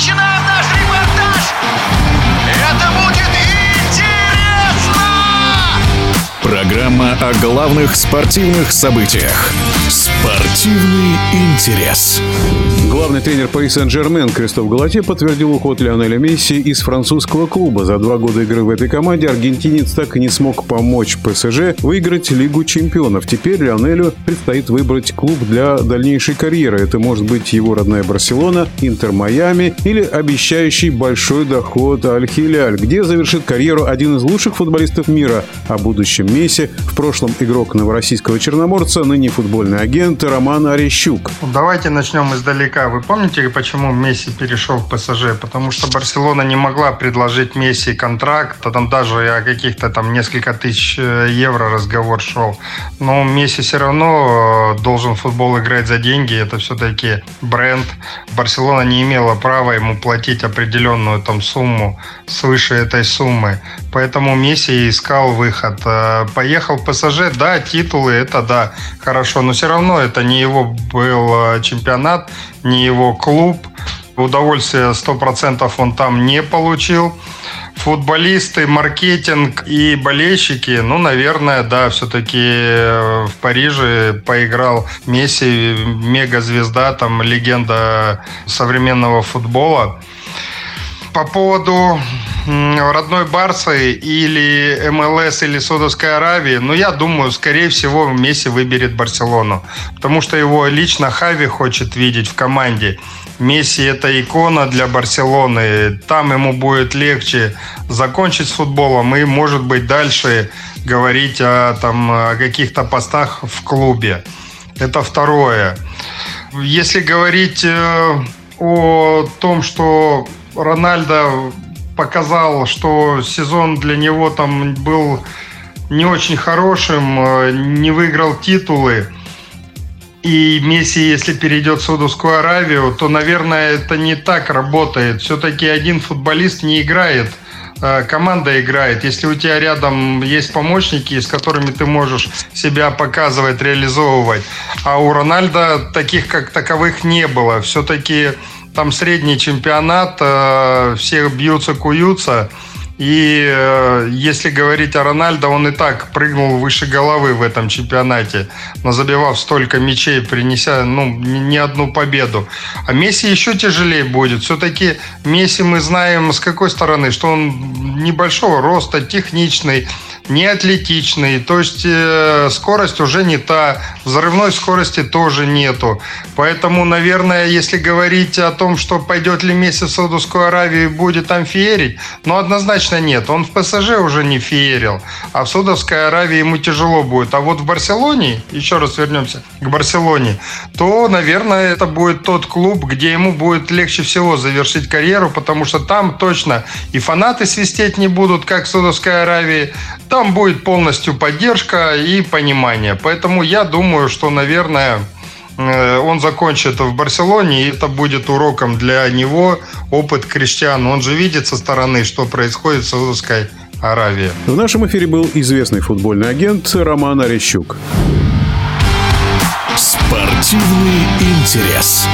Imagina Программа о главных спортивных событиях. Спортивный интерес. Главный тренер Пари Сен-Жермен Кристоф Галате подтвердил уход Лионеля Месси из французского клуба. За два года игры в этой команде аргентинец так и не смог помочь ПСЖ выиграть Лигу чемпионов. Теперь Лионелю предстоит выбрать клуб для дальнейшей карьеры. Это может быть его родная Барселона, Интер Майами или обещающий большой доход Аль-Хиляль, где завершит карьеру один из лучших футболистов мира. О будущем Месси в прошлом игрок новороссийского Черноморца, ныне футбольный агент Роман Орещук. Давайте начнем издалека. Вы помните, почему Месси перешел в ПСЖ? Потому что Барселона не могла предложить Месси контракт, а там даже о каких-то там несколько тысяч э, евро разговор шел. Но Месси все равно э, должен футбол играть за деньги, это все-таки бренд. Барселона не имела права ему платить определенную там сумму свыше этой суммы. Поэтому Месси искал выход. Э, поехал ПСЖ, да, титулы, это да, хорошо, но все равно это не его был чемпионат, не его клуб. Удовольствия 100% он там не получил. Футболисты, маркетинг и болельщики, ну, наверное, да, все-таки э, в Париже поиграл Месси, мегазвезда, там, легенда современного футбола. По поводу родной Барсы или МЛС или Саудовской Аравии, ну, я думаю, скорее всего, Месси выберет Барселону. Потому что его лично Хави хочет видеть в команде. Месси – это икона для Барселоны. Там ему будет легче закончить с футболом и, может быть, дальше говорить о, там, о каких-то постах в клубе. Это второе. Если говорить э, о том, что Рональдо показал, что сезон для него там был не очень хорошим, э, не выиграл титулы. И Месси, если перейдет в Саудовскую Аравию, то, наверное, это не так работает. Все-таки один футболист не играет, команда играет. Если у тебя рядом есть помощники, с которыми ты можешь себя показывать, реализовывать. А у Рональда таких как таковых не было. Все-таки там средний чемпионат, э, все бьются, куются. И э, если говорить о Рональдо, он и так прыгнул выше головы в этом чемпионате, но забивав столько мячей, принеся ну, не одну победу. А Месси еще тяжелее будет. Все-таки Месси мы знаем с какой стороны, что он небольшого роста, техничный, не атлетичный, то есть э, скорость уже не та, взрывной скорости тоже нету. Поэтому, наверное, если говорить о том, что пойдет ли Месси в Саудовскую Аравию и будет там феерить, ну, однозначно нет. Он в ПСЖ уже не феерил, а в Саудовской Аравии ему тяжело будет. А вот в Барселоне, еще раз вернемся к Барселоне, то, наверное, это будет тот клуб, где ему будет легче всего завершить карьеру, потому что там точно и фанаты свистеть не будут, как в Саудовской Аравии, там будет полностью поддержка и понимание. Поэтому я думаю, что, наверное, э, он закончит в Барселоне, и это будет уроком для него, опыт Криштиану. Он же видит со стороны, что происходит в Саудовской Аравии. В нашем эфире был известный футбольный агент Роман Орещук. Спортивный интерес.